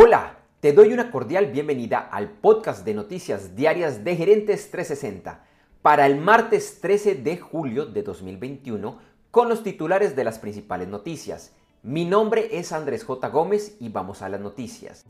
Hola, te doy una cordial bienvenida al podcast de noticias diarias de Gerentes 360 para el martes 13 de julio de 2021 con los titulares de las principales noticias. Mi nombre es Andrés J. Gómez y vamos a las noticias.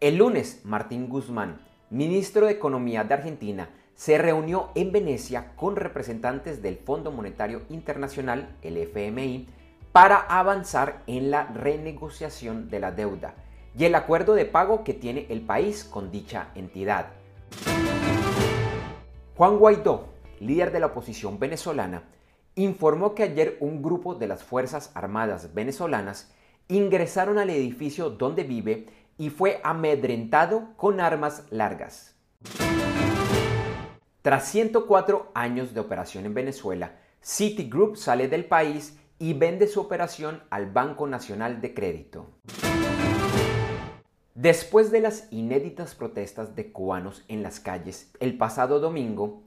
El lunes, Martín Guzmán, ministro de Economía de Argentina, se reunió en Venecia con representantes del Fondo Monetario Internacional, el FMI, para avanzar en la renegociación de la deuda y el acuerdo de pago que tiene el país con dicha entidad. Juan Guaidó, líder de la oposición venezolana, informó que ayer un grupo de las Fuerzas Armadas venezolanas ingresaron al edificio donde vive y fue amedrentado con armas largas. Tras 104 años de operación en Venezuela, Citigroup sale del país y vende su operación al Banco Nacional de Crédito. Después de las inéditas protestas de cubanos en las calles el pasado domingo,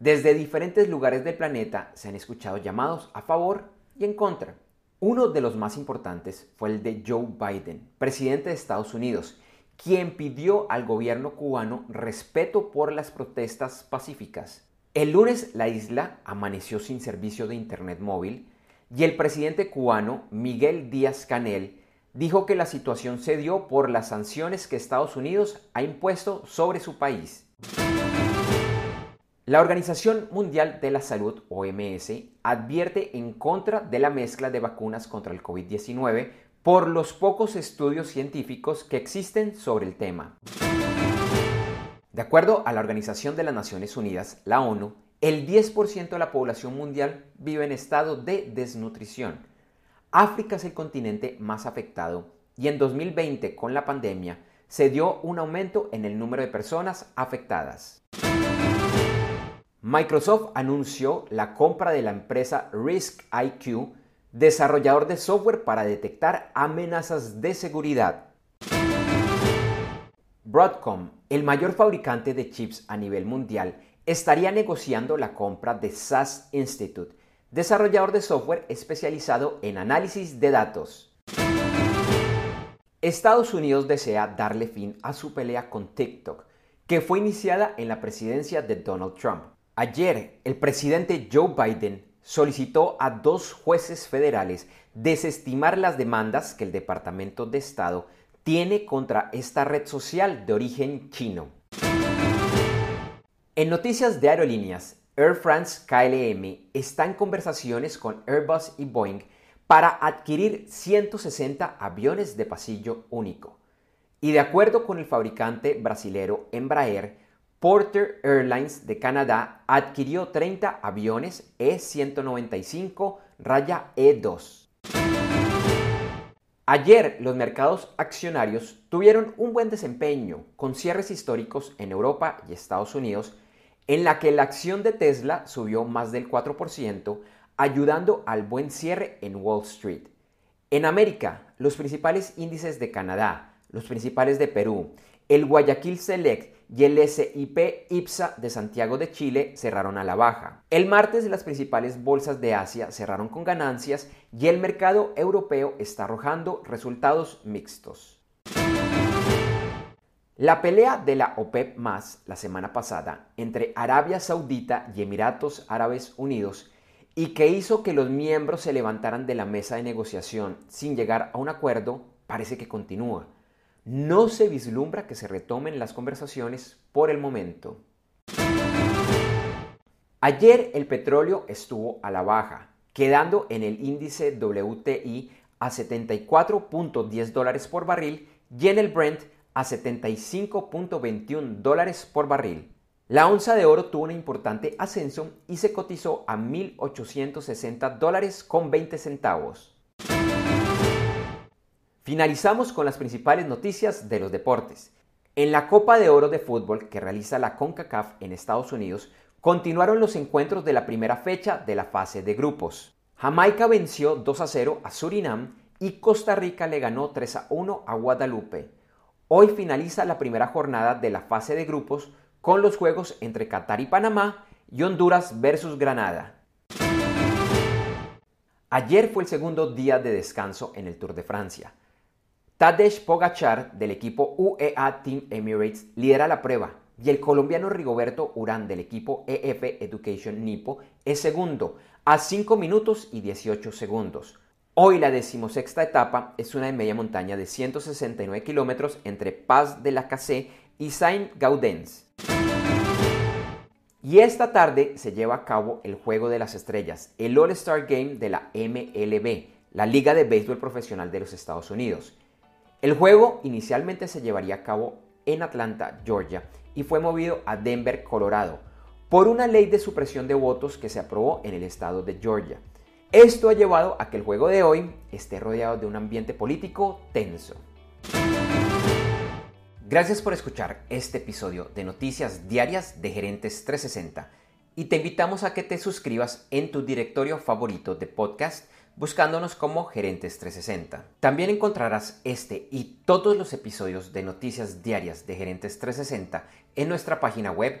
desde diferentes lugares del planeta se han escuchado llamados a favor y en contra. Uno de los más importantes fue el de Joe Biden, presidente de Estados Unidos, quien pidió al gobierno cubano respeto por las protestas pacíficas. El lunes la isla amaneció sin servicio de Internet móvil y el presidente cubano Miguel Díaz Canel dijo que la situación se dio por las sanciones que Estados Unidos ha impuesto sobre su país. La Organización Mundial de la Salud, OMS, advierte en contra de la mezcla de vacunas contra el COVID-19 por los pocos estudios científicos que existen sobre el tema. De acuerdo a la Organización de las Naciones Unidas, la ONU, el 10% de la población mundial vive en estado de desnutrición. África es el continente más afectado y en 2020 con la pandemia se dio un aumento en el número de personas afectadas. Microsoft anunció la compra de la empresa Risk IQ, desarrollador de software para detectar amenazas de seguridad. Broadcom, el mayor fabricante de chips a nivel mundial, estaría negociando la compra de SAS Institute, desarrollador de software especializado en análisis de datos. Estados Unidos desea darle fin a su pelea con TikTok, que fue iniciada en la presidencia de Donald Trump. Ayer, el presidente Joe Biden solicitó a dos jueces federales desestimar las demandas que el Departamento de Estado tiene contra esta red social de origen chino. En noticias de aerolíneas, Air France KLM está en conversaciones con Airbus y Boeing para adquirir 160 aviones de pasillo único. Y de acuerdo con el fabricante brasilero Embraer, Porter Airlines de Canadá adquirió 30 aviones E195 raya E2. Ayer los mercados accionarios tuvieron un buen desempeño con cierres históricos en Europa y Estados Unidos en la que la acción de Tesla subió más del 4%, ayudando al buen cierre en Wall Street. En América, los principales índices de Canadá, los principales de Perú, el Guayaquil Select y el SIP IPSA de Santiago de Chile cerraron a la baja. El martes las principales bolsas de Asia cerraron con ganancias y el mercado europeo está arrojando resultados mixtos. La pelea de la OPEP más la semana pasada entre Arabia Saudita y Emiratos Árabes Unidos y que hizo que los miembros se levantaran de la mesa de negociación sin llegar a un acuerdo parece que continúa. No se vislumbra que se retomen las conversaciones por el momento. Ayer el petróleo estuvo a la baja, quedando en el índice WTI a 74.10 dólares por barril y en el Brent a 75.21 dólares por barril. La onza de oro tuvo un importante ascenso y se cotizó a 1.860 dólares con 20 centavos. Finalizamos con las principales noticias de los deportes. En la Copa de Oro de Fútbol que realiza la CONCACAF en Estados Unidos, continuaron los encuentros de la primera fecha de la fase de grupos. Jamaica venció 2 a 0 a Surinam y Costa Rica le ganó 3 a 1 a Guadalupe. Hoy finaliza la primera jornada de la fase de grupos con los juegos entre Qatar y Panamá y Honduras versus Granada. Ayer fue el segundo día de descanso en el Tour de Francia. Tadej Pogachar del equipo UEA Team Emirates lidera la prueba y el colombiano Rigoberto Urán del equipo EF Education Nipo es segundo a 5 minutos y 18 segundos. Hoy la decimosexta etapa es una de media montaña de 169 kilómetros entre Paz de la Cassé y Saint-Gaudens. Y esta tarde se lleva a cabo el Juego de las Estrellas, el All-Star Game de la MLB, la Liga de Béisbol Profesional de los Estados Unidos. El juego inicialmente se llevaría a cabo en Atlanta, Georgia, y fue movido a Denver, Colorado, por una ley de supresión de votos que se aprobó en el estado de Georgia. Esto ha llevado a que el juego de hoy esté rodeado de un ambiente político tenso. Gracias por escuchar este episodio de Noticias Diarias de Gerentes 360 y te invitamos a que te suscribas en tu directorio favorito de podcast buscándonos como Gerentes 360. También encontrarás este y todos los episodios de noticias diarias de Gerentes 360 en nuestra página web